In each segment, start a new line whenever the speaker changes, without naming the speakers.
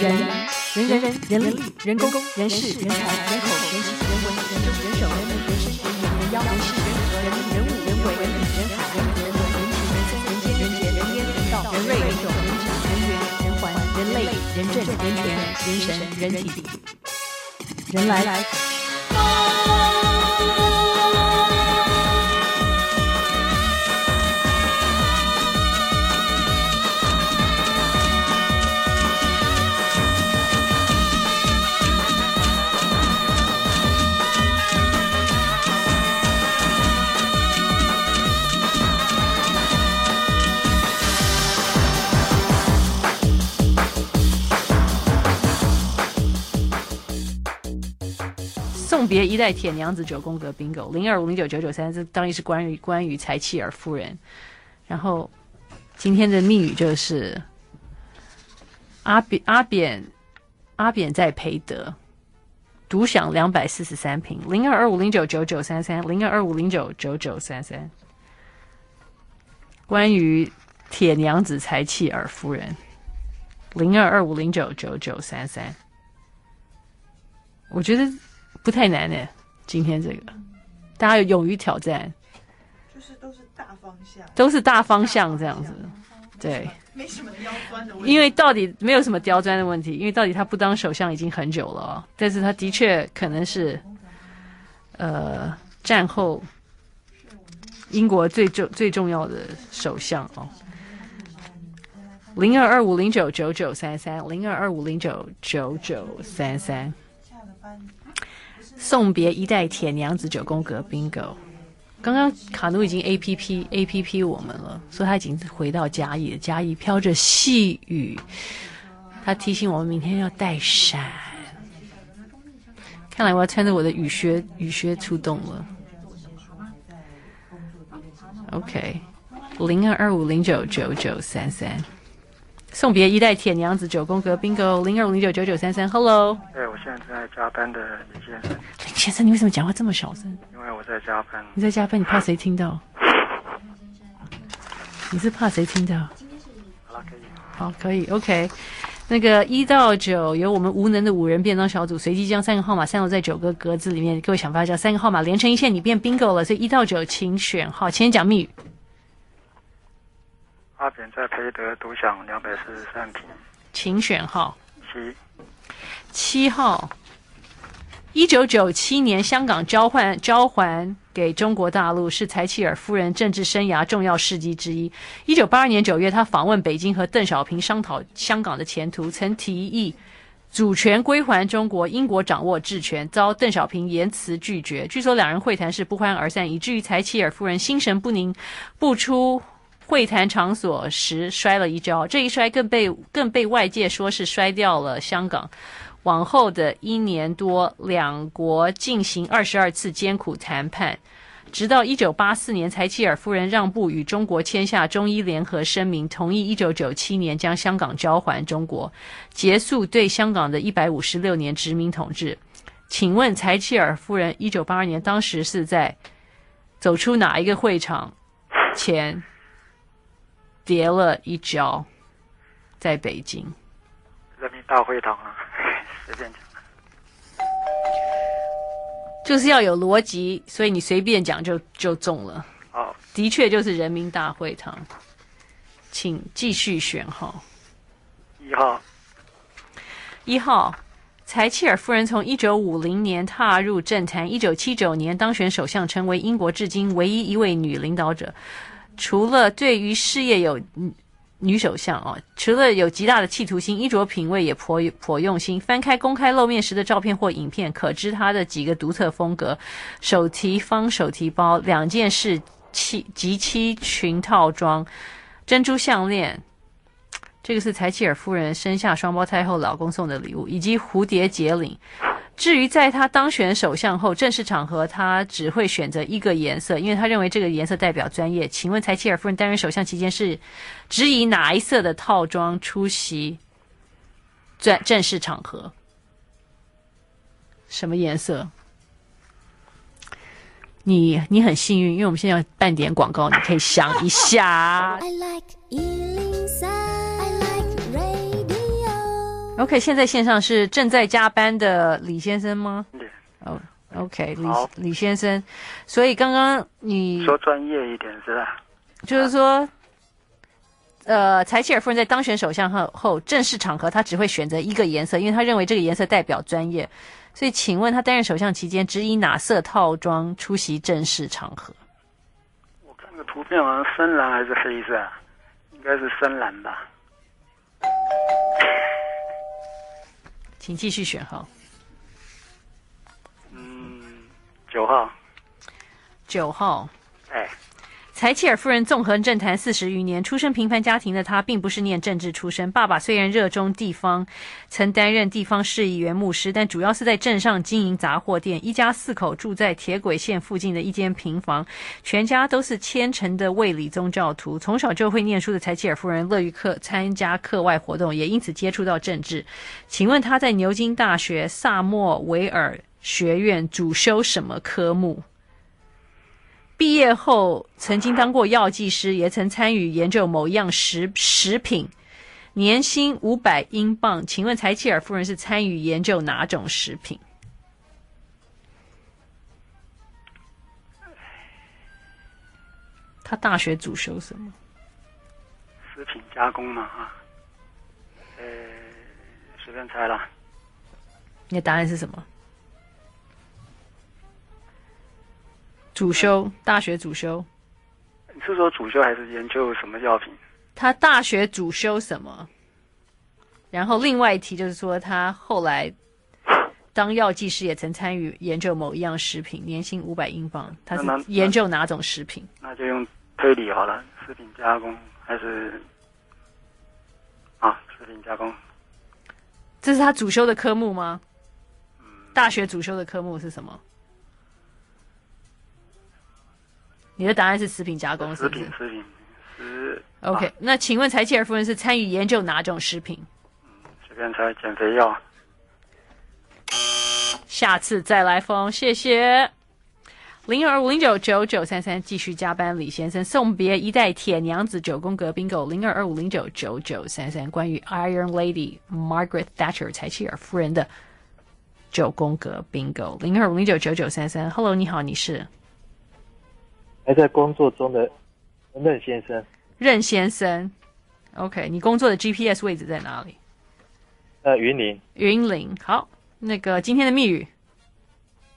人人人人人力人工人事人才人口人情人文人政人手人民人事人眼人妖人事人和人人物人为人品人海人人文人情人生人间人杰人烟人道人瑞人种人质人缘人环人类人政人权人神人体。人来别一代铁娘子九宫格 bingo 零二五零九九九三，这当然是关于关于柴契尔夫人。然后今天的密语就是阿扁阿扁阿扁在培德独享两百四十三坪零二二五零九九九三三零二二五零九九九三三，关于铁娘子柴契尔夫人零二二五零九九九三三，我觉得。不太难呢，今天这个，大家有勇于挑战，
就是都是大方向，
都是大方向这样子，对，
没什么刁钻的问题，
因为到底没有什么刁钻的问题，因为到底他不当首相已经很久了哦，但是他的确可能是，呃，战后英国最重最重要的首相哦，零二二五零九九九三三零二二五零九九九三三。送别一代铁娘子九宫格 bingo，刚刚卡努已经 A P P A P P 我们了，说他已经回到嘉义了，嘉义飘着细雨，他提醒我们明天要带伞。看来我要穿着我的雨靴雨靴出动了。OK，零二二五零九九九三三。送别一代铁娘子九宫格 bingo 零二五零九九九三三，Hello。
哎，我现在正在加班的林先生。
林先生，你为什么讲话这么小声？
因为我在加班。
你在加班，你怕谁听到？你是怕谁听到？
好了，可以。
好，可以，OK。那个一到九由我们无能的五人便当小组随机将三个号码散落在九个格子里面，各位想法叫三个号码连成一线，你变 bingo 了。所以一到九请选号，请讲密语。
阿扁在培德独享两百四十三坪，
请选号。
七。
七号。一九九七年香港交换交还给中国大陆，是柴契尔夫人政治生涯重要事迹之一。一九八二年九月，他访问北京，和邓小平商讨香港的前途，曾提议主权归还中国，英国掌握治权，遭邓小平严辞拒绝。据说两人会谈是不欢而散，以至于柴契尔夫人心神不宁，不出。会谈场所时摔了一跤，这一摔更被更被外界说是摔掉了香港。往后的一年多，两国进行二十二次艰苦谈判，直到一九八四年，柴契尔夫人让步，与中国签下中医联合声明，同意一九九七年将香港交还中国，结束对香港的一百五十六年殖民统治。请问柴契尔夫人一九八二年当时是在走出哪一个会场前？跌了一跤，在北京
人民大会堂啊，随便讲，
就是要有逻辑，所以你随便讲就就中了。
哦，
的确就是人民大会堂，请继续选号。
一号，
一号，柴契尔夫人从一九五零年踏入政坛，一九七九年当选首相，成为英国至今唯一一位女领导者。除了对于事业有女首相啊，除了有极大的企图心，衣着品味也颇颇用心。翻开公开露面时的照片或影片，可知她的几个独特风格：手提方手提包，两件式七及七裙套装，珍珠项链，这个是柴契尔夫人生下双胞胎后老公送的礼物，以及蝴蝶结领。至于在他当选首相后，正式场合他只会选择一个颜色，因为他认为这个颜色代表专业。请问柴契尔夫人担任首相期间是只以哪一色的套装出席正正式场合？什么颜色？你你很幸运，因为我们现在要办点广告，你可以想一下。OK，现在线上是正在加班的李先生吗？对。哦，OK，李李先生，所以刚刚你
说专业一点是吧？
就是说，呃，柴契尔夫人在当选首相后后，正式场合他只会选择一个颜色，因为他认为这个颜色代表专业。所以，请问他担任首相期间，只以哪色套装出席正式场合？
我看个图片好像深蓝还是黑色，应该是深蓝吧。
请继续选号。
嗯，九号。
九号。
哎。
柴契尔夫人纵横政坛四十余年，出身平凡家庭的她，并不是念政治出身。爸爸虽然热衷地方，曾担任地方市议员、牧师，但主要是在镇上经营杂货店。一家四口住在铁轨线附近的一间平房，全家都是虔诚的卫理宗教徒。从小就会念书的柴契尔夫人乐于课参加课外活动，也因此接触到政治。请问她在牛津大学萨默维尔学院主修什么科目？毕业后曾经当过药剂师，也曾参与研究某一样食食品，年薪五百英镑。请问柴契尔夫人是参与研究哪种食品？他大学主修什么？
食品加工嘛，啊，呃，随便猜了。
你的答案是什么？主修大学主修，
你是说主修还是研究什么药品？
他大学主修什么？然后另外一题就是说，他后来当药剂师，也曾参与研究某一样食品，年薪五百英镑。他是研究哪种食品？
那，就用推理好了，食品加工还是啊？食品加工，
这是他主修的科目吗？嗯，大学主修的科目是什么？你的答案是食品加工，是不是？
食品，食品，食。
OK，啊，那请问柴契尔夫人是参与研究哪种食品？
嗯，随便猜，减肥药。
下次再来封，谢谢。零二五零九九九三三，继续加班，李先生送别一代铁娘子九宫格 bingo。零二二五零九九九三三，关于 Iron Lady Margaret Thatcher 柴契尔夫人的九宫格 bingo。零二五零九九九三三，Hello，你好，你是？
还在工作中的任先生，
任先生，OK，你工作的 GPS 位置在哪里？
呃，云林。
云林，好，那个今天的密语，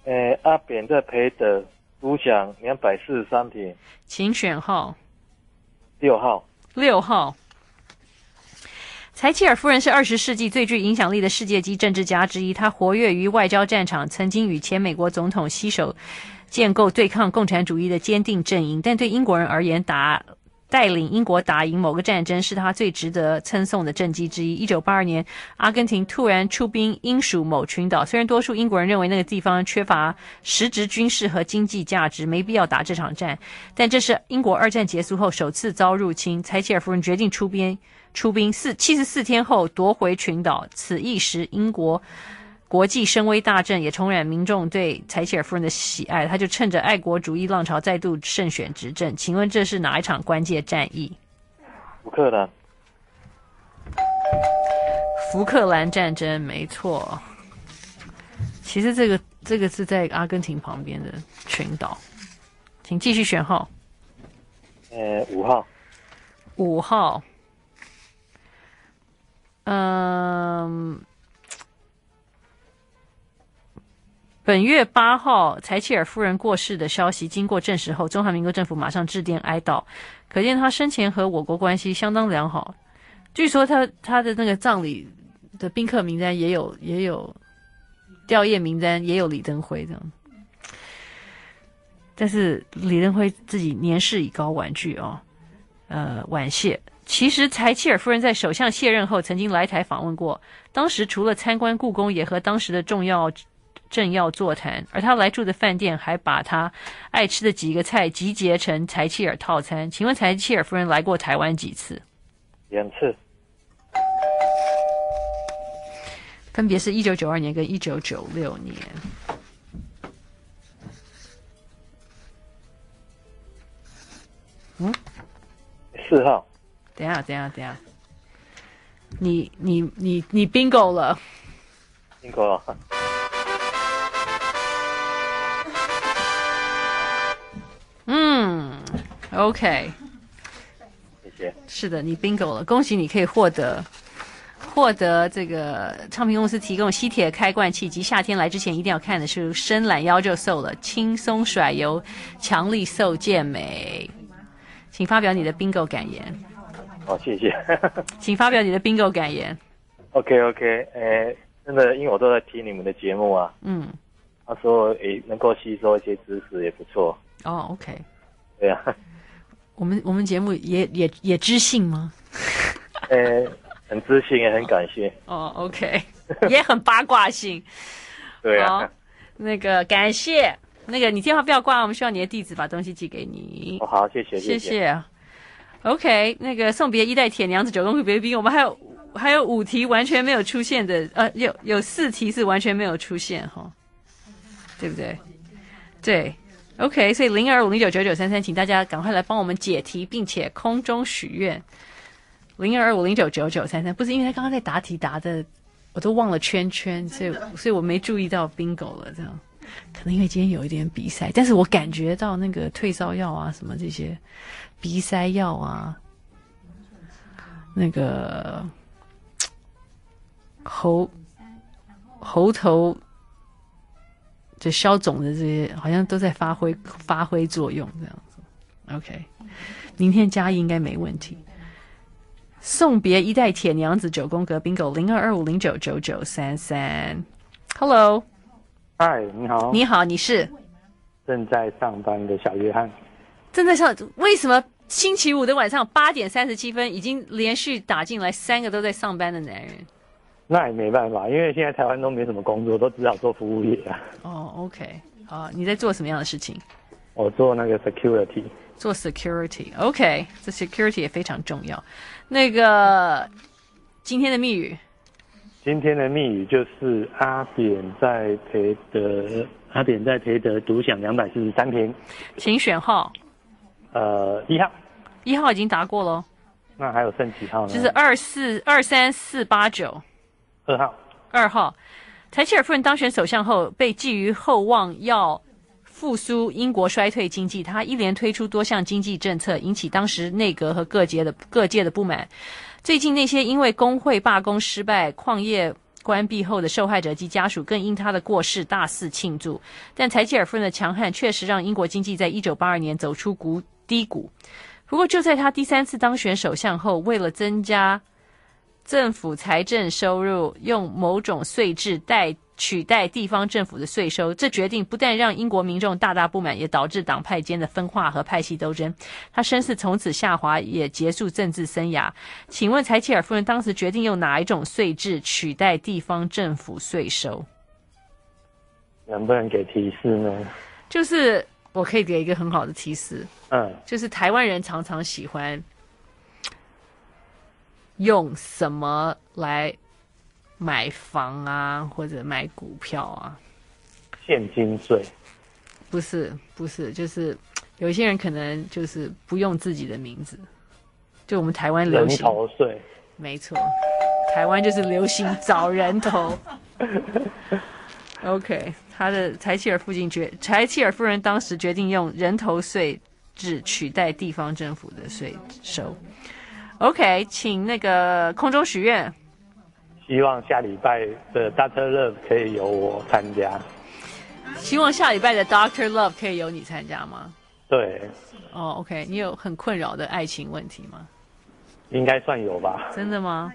呃，阿扁在培德独享两百四十三坪，
请选号。
六号。
六号。柴契尔夫人是二十世纪最具影响力的世界级政治家之一，她活跃于外交战场，曾经与前美国总统携手。建构对抗共产主义的坚定阵营，但对英国人而言，打带领英国打赢某个战争是他最值得称颂的政绩之一。一九八二年，阿根廷突然出兵英属某群岛，虽然多数英国人认为那个地方缺乏实质军事和经济价值，没必要打这场战，但这是英国二战结束后首次遭入侵。柴切尔夫人决定出兵，出兵四七十四天后夺回群岛。此一时，英国。国际声威大振，也重燃民众对柴契尔夫人的喜爱。他就趁着爱国主义浪潮再度胜选执政。请问这是哪一场关键战役？
福克兰。
福克兰战争，没错。其实这个这个是在阿根廷旁边的群岛。请继续选号。
呃，五号。
五号。嗯。本月八号，柴契尔夫人过世的消息经过证实后，中华民国政府马上致电哀悼，可见他生前和我国关系相当良好。据说他他的那个葬礼的宾客名单也有也有吊唁名单也有李登辉这样，但是李登辉自己年事已高，婉拒哦，呃，婉谢。其实柴契尔夫人在首相卸任后曾经来台访问过，当时除了参观故宫，也和当时的重要政要座谈，而他来住的饭店还把他爱吃的几个菜集结成柴契尔套餐。请问柴契尔夫人来过台湾几次？
两次，
分别是一九九二年跟一九九六年。嗯，
四号。
等下，等下，等下，你你你你 bingo 了
，bingo 了。
嗯，OK。
谢谢。
是的，你 bingo 了，恭喜你可以获得获得这个唱片公司提供吸铁开罐器及夏天来之前一定要看的是《伸懒腰就瘦了》，轻松甩油，强力瘦健美。请发表你的 bingo 感言。
好，谢谢。
请发表你的 bingo 感言。
OK OK，诶，真的，因为我都在听你们的节目啊。嗯。他说，诶，能够吸收一些知识也不错。
哦，OK。
对啊。
我们我们节目也也也知性吗？
呃，很知性，也很感谢。
哦，OK，也很八卦性。
对啊。
那个感谢。那个，你电话不要挂，我们需要你的地址，把东西寄给你。
哦，好，谢谢，
谢谢。OK，那个送别一代铁娘子九宫格别宾，我们还有还有五题完全没有出现的，呃，有有四题是完全没有出现哈，对不对？对，OK，所以零二五零九九九三三，请大家赶快来帮我们解题，并且空中许愿。零二五零九九九三三，不是因为他刚刚在答题答的，我都忘了圈圈，所以所以我没注意到 bingo 了这样。可能因为今天有一点鼻塞，但是我感觉到那个退烧药啊，什么这些鼻塞药啊，那个喉喉头就消肿的这些，好像都在发挥发挥作用，这样子。OK，明天加一应该没问题。送别一代铁娘子九宫格 bingo 零二二五零九九九三三，Hello。
嗨，你好。
你好，你是
正在上班的小约翰。
正在上，为什么星期五的晚上八点三十七分已经连续打进来三个都在上班的男人？
那也没办法，因为现在台湾都没什么工作，都只好做服务业啊。
哦，OK，好，你在做什么样的事情？
我做那个 security。
做 security，OK，这 security 也非常重要。那个今天的密语。
今天的密语就是阿扁在培德，阿扁在培德独享两百四十三坪，
请选号。
呃，一号。
一号已经答过了。
那还有剩几号呢？
就是二四二三四八九。
二号。
二号。柴契尔夫人当选首相后，被寄予厚望，要复苏英国衰退经济。他一连推出多项经济政策，引起当时内阁和各界的各界的不满。最近那些因为工会罢工失败、矿业关闭后的受害者及家属，更因他的过世大肆庆祝。但柴契尔夫人的强悍确实让英国经济在一九八二年走出谷低谷。不过就在他第三次当选首相后，为了增加政府财政收入，用某种税制代取代地方政府的税收，这决定不但让英国民众大大不满，也导致党派间的分化和派系斗争。他声势从此下滑，也结束政治生涯。请问柴契尔夫人当时决定用哪一种税制取代地方政府税收？
能不能给提示呢？
就是我可以给一个很好的提示，
嗯，
就是台湾人常常喜欢用什么来？买房啊，或者买股票啊，
现金税？
不是，不是，就是有些人可能就是不用自己的名字，就我们台湾流行人
头税，
没错，台湾就是流行找人头。OK，他的柴契尔父亲决，柴契尔夫人当时决定用人头税制取代地方政府的税收。OK，请那个空中许愿。
希望下礼拜的 Doctor Love 可以由我参加。
希望下礼拜的 Doctor Love 可以由你参加吗？
对。
哦、oh,，OK，你有很困扰的爱情问题吗？
应该算有吧。
真的吗？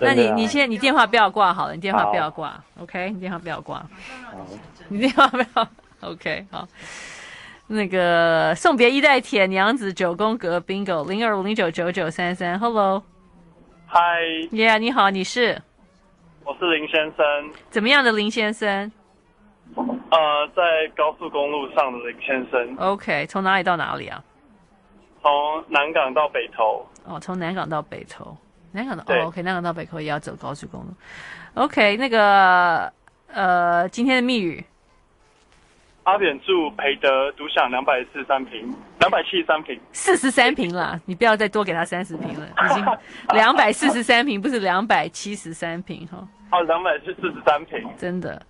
那
你你先，你电话不要挂好了，你电话不要挂，OK，你电话不要
挂。
你电话不要，OK，好。那个送别一代铁娘子九宫格 bingo 零二五零九九九三三，Hello，
嗨
，Yeah，你好，你是？
我是林先生。
怎么样的林先生？
呃，在高速公路上的林先生。
OK，从哪里到哪里啊？
从南港到北投。
哦，从南港到北投，南港到哦，OK，南港到北投也要走高速公路。OK，那个呃，今天的密语。
阿扁住培德独享两百四十三平，两百七十三平，
四十三平了，你不要再多给他三十平了，已经 两百四十三平，不是两百七十三平哈。
哦，两百四十三平，
真的。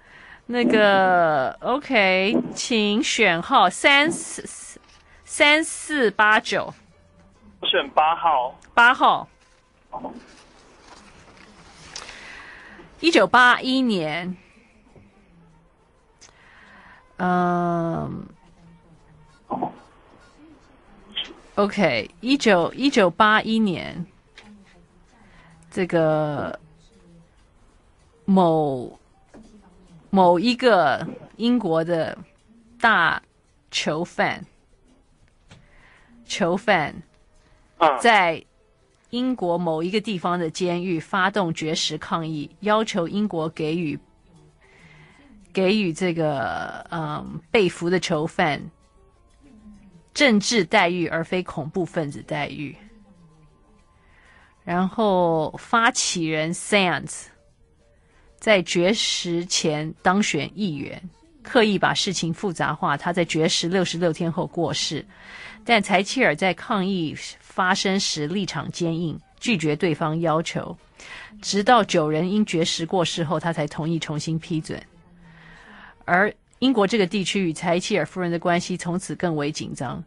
那个 OK，请选号三四三四八九，
我选八号。
八号。一九八一年。嗯、um,，OK，一九一九八一年，这个某某一个英国的大囚犯，囚犯在英国某一个地方的监狱发动绝食抗议，要求英国给予。给予这个嗯被俘的囚犯政治待遇，而非恐怖分子待遇。然后发起人 Sands 在绝食前当选议员，刻意把事情复杂化。他在绝食六十六天后过世，但柴契尔在抗议发生时立场坚硬，拒绝对方要求，直到九人因绝食过世后，他才同意重新批准。而英国这个地区与柴契尔夫人的关系从此更为紧张。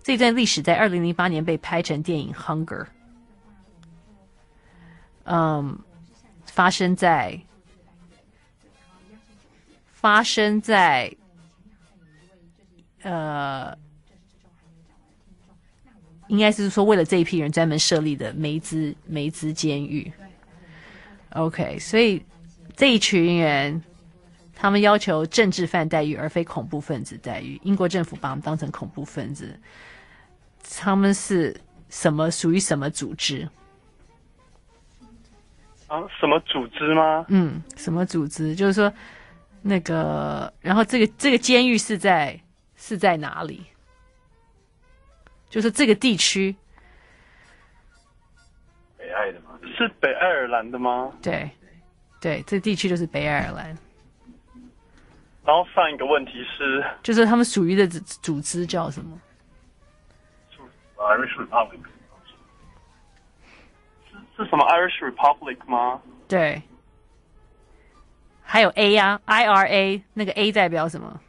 这段历史在二零零八年被拍成电影《Hunger》，嗯，发生在发生在呃，应该是说为了这一批人专门设立的梅兹梅兹监狱。OK，所以这一群人。他们要求政治犯待遇，而非恐怖分子待遇。英国政府把他们当成恐怖分子。他们是什么？属于什么组织？
啊，什么组织吗？
嗯，什么组织？就是说，那个，然后这个这个监狱是在是在哪里？就是这个地区。
北爱的吗？是北爱尔兰的
吗？对，对，这地区就是北爱尔兰。
然后上一个问题是，
就是他们属于的组组织叫什么
？Irish Republic 是是什么 Irish Republic 吗？
对，还有 A 呀、啊，IRA 那个 A 代表什么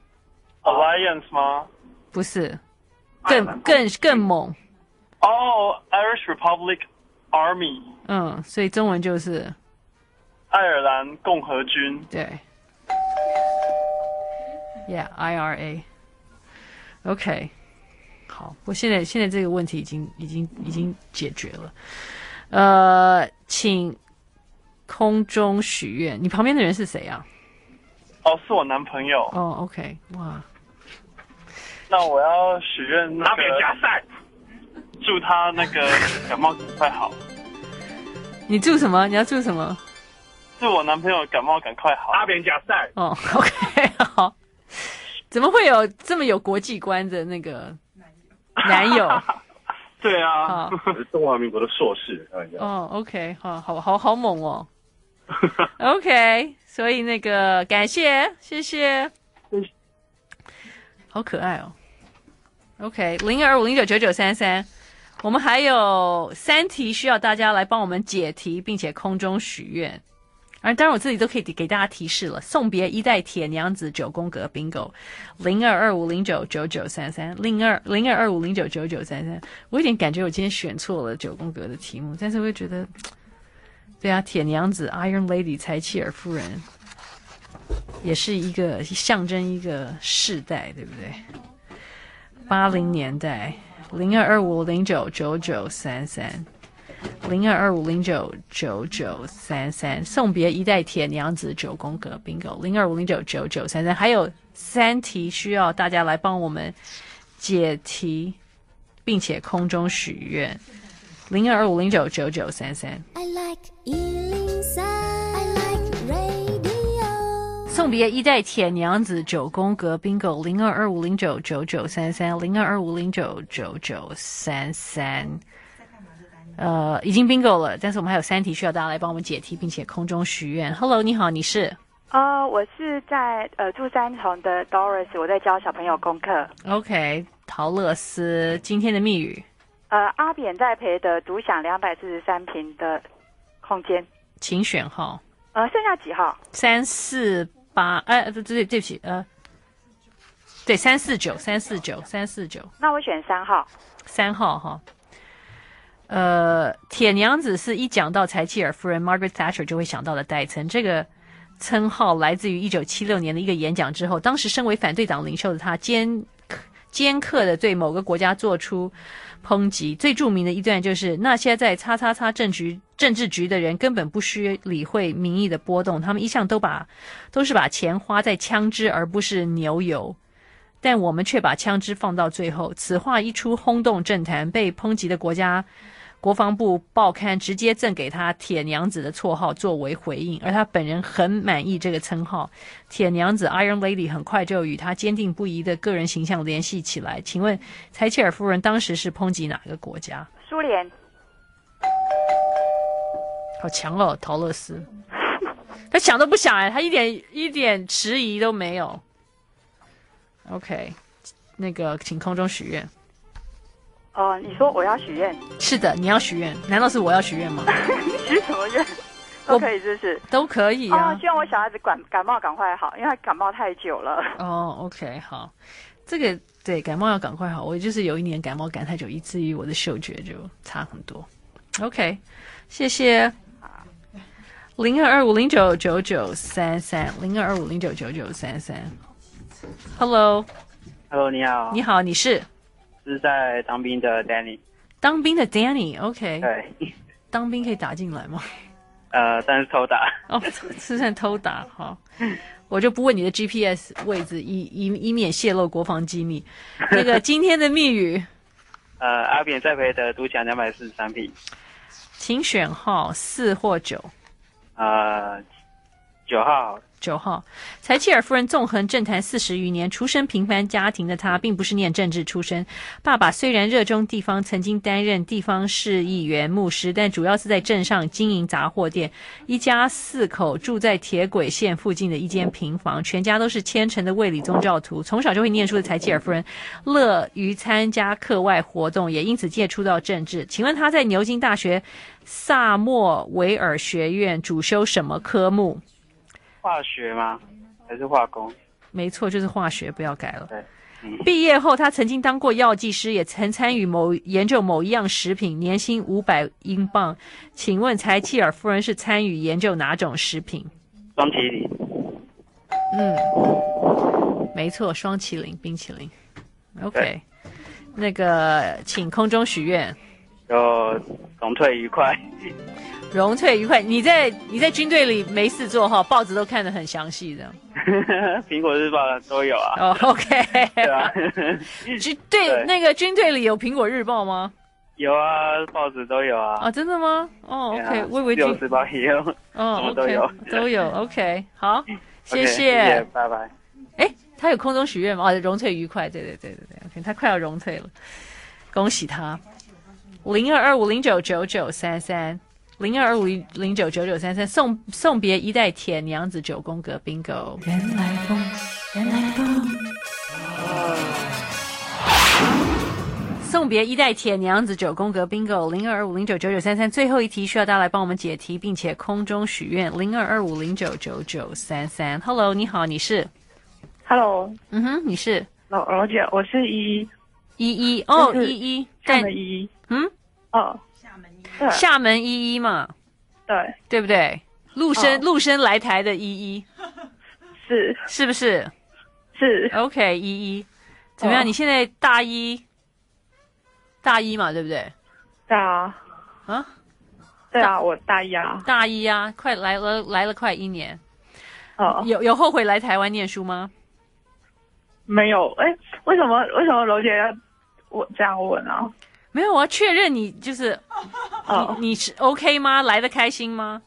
？Alliance 吗？
不是，更更更猛。
哦、oh,，Irish Republic Army。
嗯，所以中文就是
爱尔兰共和军。
对。Yeah, IRA. OK，好，我现在现在这个问题已经已经已经解决了。呃，请空中许愿，你旁边的人是谁啊？
哦，是我男朋友。
哦，OK，哇。
那我要许愿那个祝他那个感冒赶快好。
你祝什么？你要祝什么？
祝我男朋友感冒赶快好。阿扁加赛。
哦，OK，好。怎么会有这么有国际观的那个男友？
对啊，是中华民国的硕士。
哦，OK，好好好好猛哦。OK，所以那个感谢，谢谢，好可爱哦。OK，零二五零九九九三三，我们还有三题需要大家来帮我们解题，并且空中许愿。而当然，我自己都可以给大家提示了。送别一代铁娘子九宫格 bingo，零二二五零九九九三三，零二零二二五零九九九三三。我有点感觉我今天选错了九宫格的题目，但是我又觉得，对啊，铁娘子 Iron Lady 柴契尔夫人，也是一个象征一个世代，对不对？八零年代，零二二五零九九九三三。零二二五零九九九三三，送别一代铁娘子九宫格 bingo，零二五零九九九三三，还有三题需要大家来帮我们解题，并且空中许愿，零二二五零九九九三三。I like 103, I like radio。送别一代铁娘子九宫格 bingo 零二二五零九九九三三零二二五零九九九三三。呃，已经 bingo 了，但是我们还有三题需要大家来帮我们解题，并且空中许愿。Hello，你好，你是？
啊、uh,，我是在呃住三重的 Doris，我在教小朋友功课。
OK，陶乐斯，今天的密语。
呃，阿扁在培的独享两百四十三平的空间，
请选号。
呃，剩下几号？
三四八，哎，对对对不起，呃，对，三四九，三四九，三四九。
那我选三号。
三号哈。呃，铁娘子是一讲到柴契尔夫人 Margaret Thatcher 就会想到的代称，这个。称号来自于一九七六年的一个演讲之后，当时身为反对党领袖的他尖尖刻的对某个国家做出抨击。最著名的一段就是那些在叉叉叉政局政治局的人根本不需理会民意的波动，他们一向都把都是把钱花在枪支而不是牛油，但我们却把枪支放到最后。此话一出轰动政坛，被抨击的国家。国防部报刊直接赠给他“铁娘子”的绰号作为回应，而他本人很满意这个称号“铁娘子 ”（Iron Lady）。很快就与他坚定不移的个人形象联系起来。请问，柴切尔夫人当时是抨击哪个国家？
苏联。
好强哦，陶乐斯。他想都不想哎，他一点一点迟疑都没有。OK，那个，请空中许愿。
哦，你说我要许愿？
是的，你要许愿？难道是我要许愿吗？
许什么愿？都可以，是不是？
都可以啊。
哦，希望我小孩子感感冒赶快好，因为他感冒太久了。
哦，OK，好，这个对感冒要赶快好。我就是有一年感冒赶太久，以至于我的嗅觉就差很多。OK，谢谢。零二二五零九九九三三，零二二五零九九九三三。Hello，Hello，
你好。
你好，你是？
是在当兵的 Danny，
当兵的 Danny，OK，、okay、
对，
当兵可以打进来吗？
呃，但是偷打，
哦，是算偷打哈，我就不问你的 GPS 位置，以以以免泄露国防机密。那个今天的密语，
呃，阿扁在培德独享两百四十三坪，
请选号四或九，
呃，九号。
九号，柴契尔夫人纵横政坛四十余年，出身平凡家庭的她，并不是念政治出身。爸爸虽然热衷地方，曾经担任地方市议员、牧师，但主要是在镇上经营杂货店。一家四口住在铁轨线附近的一间平房，全家都是虔诚的卫理宗教徒。从小就会念书的柴契尔夫人，乐于参加课外活动，也因此接触到政治。请问她在牛津大学萨默维尔学院主修什么科目？
化学吗？还是化工？
没错，就是化学，不要改了。毕业后，他曾经当过药剂师，也曾参与某研究某一样食品，年薪五百英镑。请问柴契尔夫人是参与研究哪种食品？
双麒麟。
嗯，没错，双麒麟冰淇淋。OK，那个，请空中许愿。
就荣退愉快。
荣退愉快。你在你在军队里没事做哈，报纸都看得很详细的。
苹果日报都有啊。
哦、oh,，OK。
对啊。
军对那个军队里有苹果日报吗？
有啊，报纸都有啊。
啊，真的吗？哦、oh,，OK。我以为
有时报也有。哦、oh,，都有
，okay, 都有。OK，好，
谢谢。拜拜。
哎，他有空中许愿吗？哦，荣退愉快。对对对对对，OK，他快要荣退了，恭喜他。零二二五零九九九三三。零二二五零九九九三三，送送别一代铁娘子九宫格 bingo。原来风，原来风。送别一代铁娘子九宫格 bingo。零二二五零九九九三三，最后一题需要大家来帮我们解题，并且空中许愿。零二二五零九九九三三，Hello，你好，你是
？Hello，
嗯哼，你是？
老老姐，我是依依。
依依，哦，依依，
在依依，
嗯，
哦。
厦门依依嘛，
对。
对不对？陆生陆生来台的依依，
是。
是不是？
是。
OK 依依，怎么样？你现在大一，大一嘛，对不对？
对啊，
啊，
对啊，我大一啊，
大一啊，快来了来了快一年，
哦，
有有后悔来台湾念书吗？
没有。哎，为什么为什么楼姐要我这样问啊？
没有，我要确认你就是，哦、你你是 OK 吗？来的开心吗？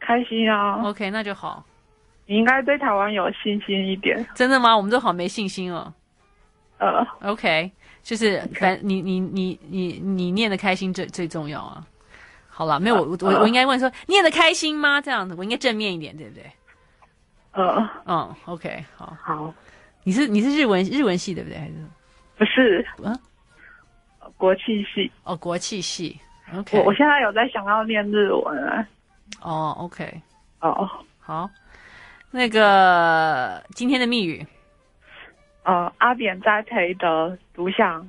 开心啊。
OK，那就好。
你应该对台湾有信心一点。
真的吗？我们都好没信心哦。
呃
，OK，就是反你你你你你念的开心最最重要啊。好了，没有我我我应该问说念的开心吗？这样子我应该正面一点，对不对？
呃，
嗯，OK，好，
好。
你是你是日文日文系对不对？还是
不是？
啊，
国际系。
哦，国际系。OK，
我我现在有在想要念日文啊。
哦，OK，
哦，
好。那个今天的密语，
呃，阿扁栽培的独享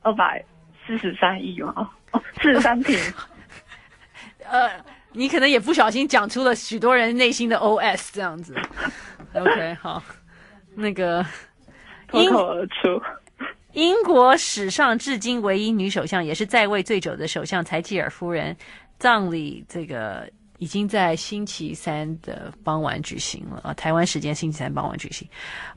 二百四十三亿吗？哦，四十三平。
呃，你可能也不小心讲出了许多人内心的 OS，这样子。OK，好，那个
脱口而出，
英国史上至今唯一女首相，也是在位最久的首相柴契尔夫人葬礼，这个。已经在星期三的傍晚举行了啊，台湾时间星期三傍晚举行，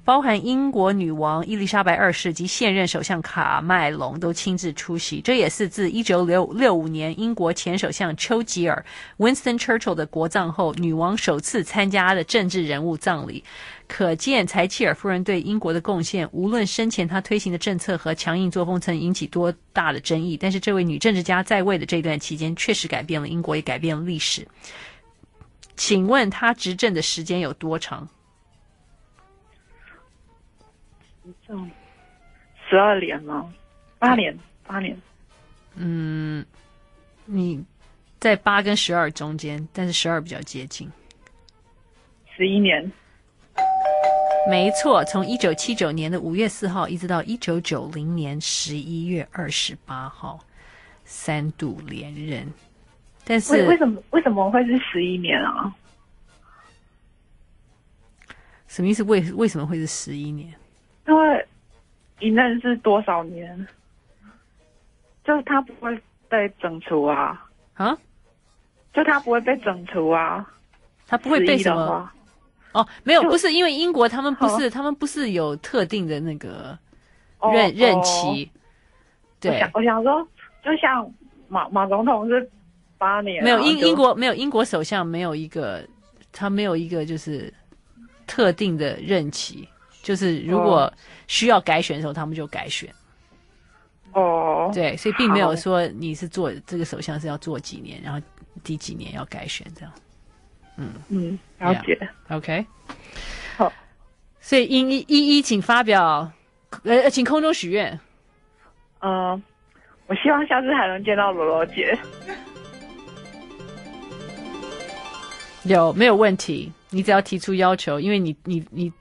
包含英国女王伊丽莎白二世及现任首相卡麦隆都亲自出席。这也是自一九六六五年英国前首相丘吉尔 （Winston Churchill） 的国葬后，女王首次参加的政治人物葬礼。可见柴契尔夫人对英国的贡献，无论生前她推行的政策和强硬作风曾引起多大的争议，但是这位女政治家在位的这段期间，确实改变了英国，也改变了历史。请问她执政的时间有多长？
执政十二年吗？八年？八年？
嗯，你在八跟十二中间，但是十二比较接近。
十一年。
没错，从一九七九年的五月四号一直到一九九零年十一月二十八号，三度连任。但是
为，为什么为什么会是十一年啊？
什么意思？为为什么会是十一年？
因为一任是多少年？就是他不会被整除啊？
啊？
就他不会被整除啊？
他不会被什么？哦，没有，不是因为英国他们不是，他们不是有特定的那个任、哦、任期。对，
我想，我想说，就像马马总统是八年，
没有英英国没有英国首相没有一个，他没有一个就是特定的任期，就是如果需要改选的时候，他们就改选。
哦，
对，所以并没有说你是做这个首相是要做几年，然后第几年要改选这样。嗯
嗯，了解。
Yeah, OK，
好。
所以一一一，请发表，呃，请空中许愿。
嗯、呃，我希望下次还能见到罗罗姐。
有没有问题？你只要提出要求，因为你你你，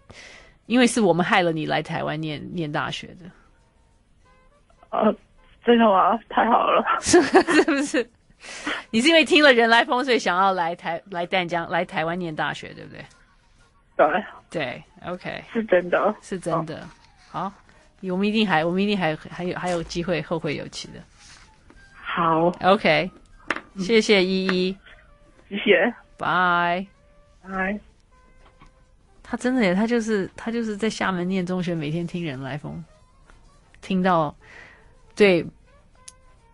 因为是我们害了你来台湾念念大学的。
呃，真的吗？太好了，
是不是？你是因为听了人来风，所以想要来台来淡江来台湾念大学，对不对？
对
对，OK，
是真的，
是真的。好，我们一定还我们一定还还有还有机会后会有期的。
好
，OK，谢谢依依，
谢谢，
拜
拜。
他真的耶，他就是他就是在厦门念中学，每天听人来疯，听到对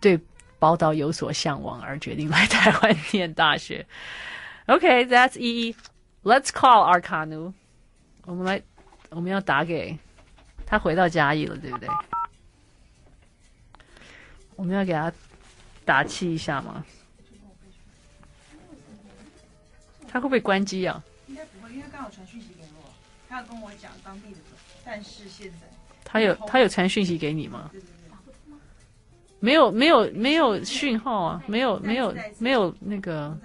对。宝岛有所向往而决定来台湾念大学。OK，that's、okay, 依依。Let's call our Arkanu。我们来，我们要打给他回到嘉义了，对不对？我们要给他打气一下吗？他会不会关机啊？
应该不会，因为刚好传讯息给我，他要跟我讲当地的，但是现在
他有他有传讯息给你吗？没有没有没有讯号啊！没有没有没有那个。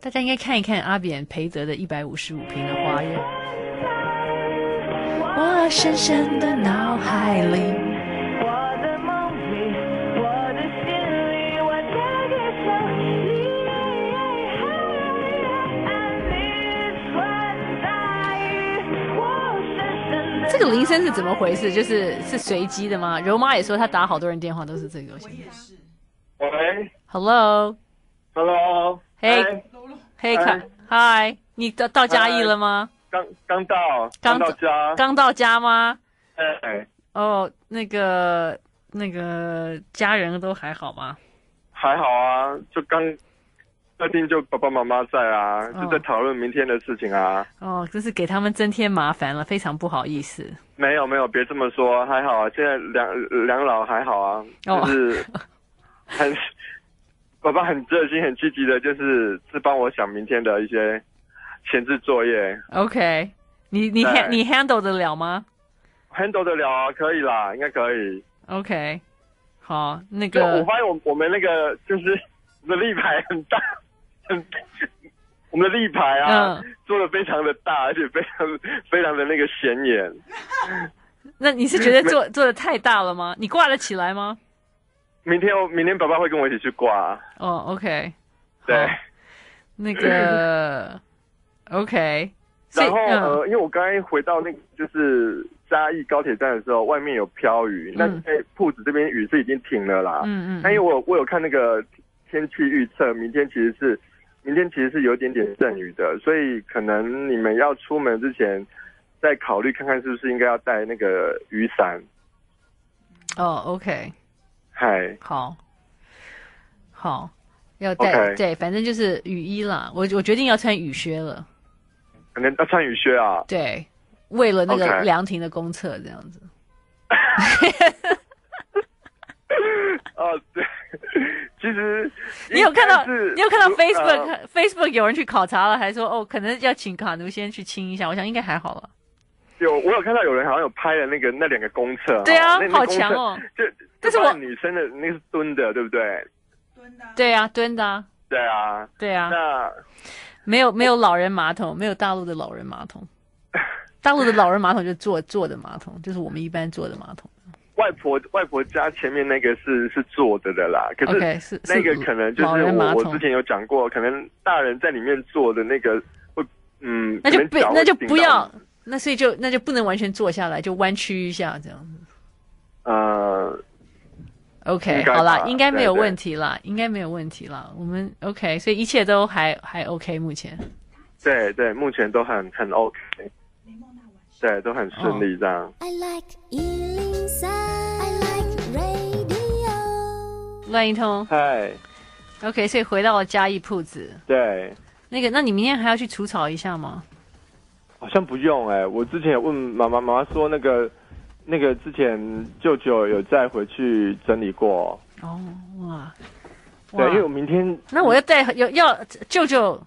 大家应该看一看阿扁培德的一百五十五平的花园。我深深的脑海里。个铃声是怎么回事？就是是随机的吗？柔妈也说她打好多人电话都是这个。我也
喂，Hello，Hello，
嘿，嘿，卡，嗨，你到到嘉义了吗？
刚刚到，刚到家，
刚到家吗？
哎，
哦，那个那个家人都还好吗？
还好啊，就刚客厅就爸爸妈妈在啊，就在讨论明天的事情啊。
哦，就是给他们增添麻烦了，非常不好意思。
没有没有，别这么说，还好啊，现在两两老还好啊，就是 很爸爸很热心、很积极的，就是是帮我想明天的一些。前置作业
，OK，你你你 handle 得了吗
？handle 得了啊，可以啦，应该可以。
OK，好，那个
我发现我我们那个就是 的立牌很大，很 我们的立牌啊，嗯、做的非常的大，而且非常非常的那个显眼。
那你是觉得做做的太大了吗？你挂得起来吗？
明天我明天爸爸会跟我一起去挂。
哦，OK，
对，
那个。OK，
然后呃，因为我刚才回到那个就是嘉义高铁站的时候，外面有飘雨，那在铺子这边雨是已经停了啦。嗯嗯。那因为我我有看那个天气预测，明天其实是明天其实是有一点点阵雨的，所以可能你们要出门之前再考虑看看是不是应该要带那个雨伞。
哦，OK，
嗨，
好，好，要带.对，反正就是雨衣啦。我我决定要穿雨靴了。
可能要穿雨靴啊？
对，为了那个凉亭的公厕这样子。
哦，对，其实
你有看到，你有看到 Facebook、呃、Facebook 有人去考察了，还说哦，可能要请卡奴先去清一下。我想应该还好了。
有，我有看到有人好像有拍了那个那两个公厕。
对啊，好强哦！
就但是我女生的那个是蹲的，对不对？
蹲的。对啊，蹲的。
对啊，
对啊。
那。
没有没有老人马桶，没有大陆的老人马桶。大陆的老人马桶就是坐坐的马桶，就是我们一般坐的马桶。
外婆外婆家前面那个是是坐着的啦，可是、那个可能就是我我之前有讲过，可能大人在里面坐的那个会嗯，
那就不那就不要，那所以就那就不能完全坐下来，就弯曲一下这样子。
呃。
OK，好了，应该没有问题了，应该没有问题了。我们 OK，所以一切都还还 OK，目前。
对对，目前都很很 OK，对，都很顺利这样。I like
乱一通，
嗨
，OK，所以回到了嘉义铺子。
对，
那个，那你明天还要去除草一下吗？
好像不用哎、欸，我之前问妈妈，妈妈说那个。那个之前舅舅有再回去整理过
哦，哇，
对，因为我明天
那我要带要要舅舅，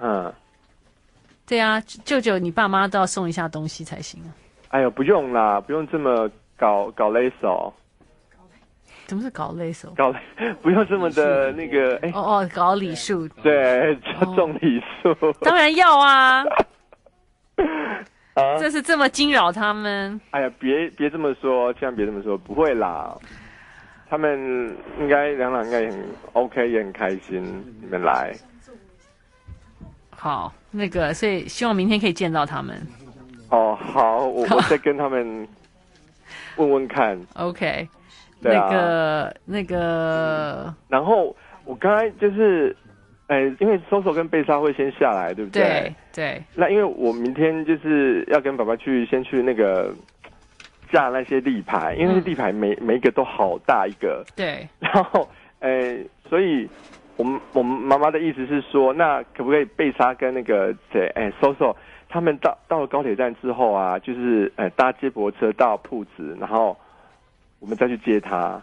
嗯，
对啊，舅舅你爸妈都要送一下东西才行啊。
哎呦，不用啦，不用这么搞搞勒手。
怎么是搞勒手？
搞 不用这么的那个哎
哦哦，搞礼数，
对，叫重礼数，
当然要 啊。这是这么惊扰他们？
哎呀，别别这么说，千万别这么说，不会啦。他们应该两两应该也很 OK，也很开心你们来。
好，那个，所以希望明天可以见到他们。
哦，好，我我再跟他们问问看。
OK，那个那个，
然后我刚才就是。哎，因为 Soso 跟贝莎会先下来，对不对？
对对。
那因为我明天就是要跟爸爸去先去那个架那些立牌，因为那些立牌每、嗯、每一个都好大一个。
对。
然后，哎，所以我们我们妈妈的意思是说，那可不可以贝莎跟那个谁，哎，Soso 他们到到了高铁站之后啊，就是呃搭接驳车到铺子，然后我们再去接他。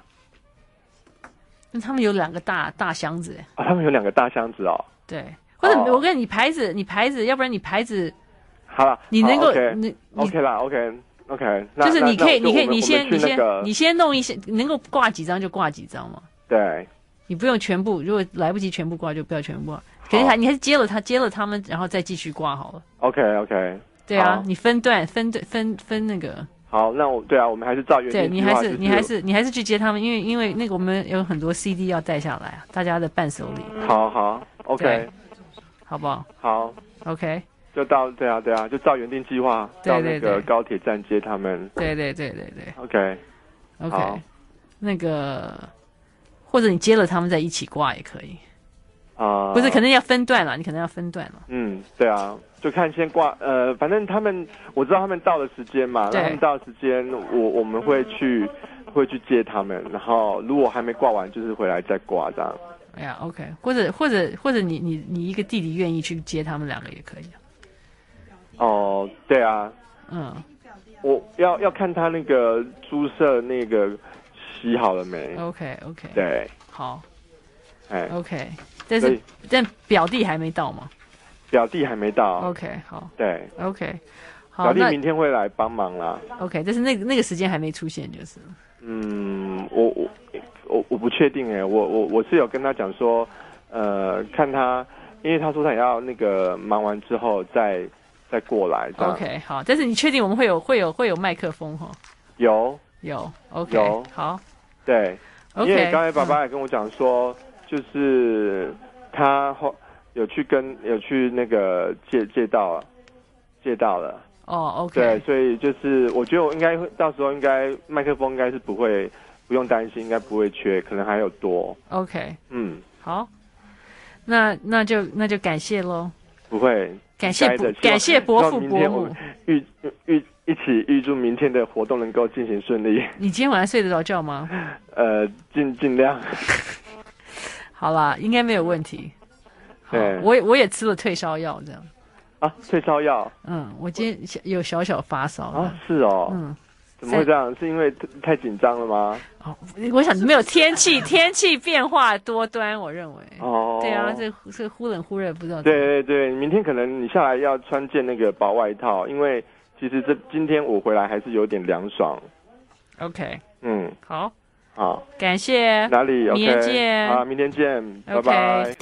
那他们有两个大大箱子哎，
啊，他们有两个大箱子哦。
对，或者我跟你牌子，你牌子，要不然你牌子
好了，
你能够
okay,
你
OK 啦，OK OK，
就是你可以，你可以，你先，你先，你先弄一些，能够挂几张就挂几张嘛。
对，
你不用全部，如果来不及全部挂，就不要全部挂。可是还你还是接了他，接了他们，然后再继续挂好了。
OK OK，
对啊，你分段分段分分那个。
好，那我对啊，我们还是照原定计划。对，
你还是你还是你还是去接他们，因为因为那个我们有很多 CD 要带下来啊，大家的伴手礼。
好好，OK，
好不好？
好
，OK，
就到对啊对啊，就照原定计划到那个高铁站接他们。
对对对对对
，OK，OK，、
那个或者你接了他们再一起挂也可以。
啊，
不是，可能要分段了，你可能要分段了。
嗯，对啊，就看先挂，呃，反正他们我知道他们到的时间嘛，他们到的时间，我我们会去会去接他们，然后如果还没挂完，就是回来再挂这样。
哎呀，OK，或者或者或者你你你一个弟弟愿意去接他们两个也可以。
哦，对啊，
嗯，
我要要看他那个猪舍那个洗好了没
？OK OK，
对，
好，
哎
，OK。但是，但表弟还没到吗？
表弟还没到。
OK，好。
对
，OK，好。
表弟明天会来帮忙啦。
OK，但是那个那个时间还没出现，就是。
嗯，我我我我不确定哎，我我我是有跟他讲说，呃，看他，因为他说他也要那个忙完之后再再过来。
OK，好。但是你确定我们会有会有会有麦克风哈？
有
有 OK，
有
好。
对，okay, 因为刚才爸爸也跟我讲说。嗯就是他后有去跟有去那个借借到了，借到了
哦、oh,，OK，
对，所以就是我觉得我应该到时候应该麦克风应该是不会不用担心，应该不会缺，可能还有多
，OK，
嗯，
好，那那就那就感谢喽，
不会，
感谢感谢伯父伯母，
预预一起预祝明天的活动能够进行顺利。
你今天晚上睡得着觉吗？
呃，尽尽量。
好啦，应该没有问题。对，我也我也吃了退烧药，这样。
啊，退烧药。
嗯，我今天有小小发烧。
啊，是哦。嗯。怎么会这样？是因为太紧张了吗？
哦，我想没有天气，天气变化多端，我认为。
哦。
对啊，这这忽冷忽热，不知道。
对对对，明天可能你下来要穿件那个薄外套，因为其实这今天我回来还是有点凉爽。
OK。
嗯。
好。
好，
感谢。
哪里？
明天见。
啊，明天见，拜拜。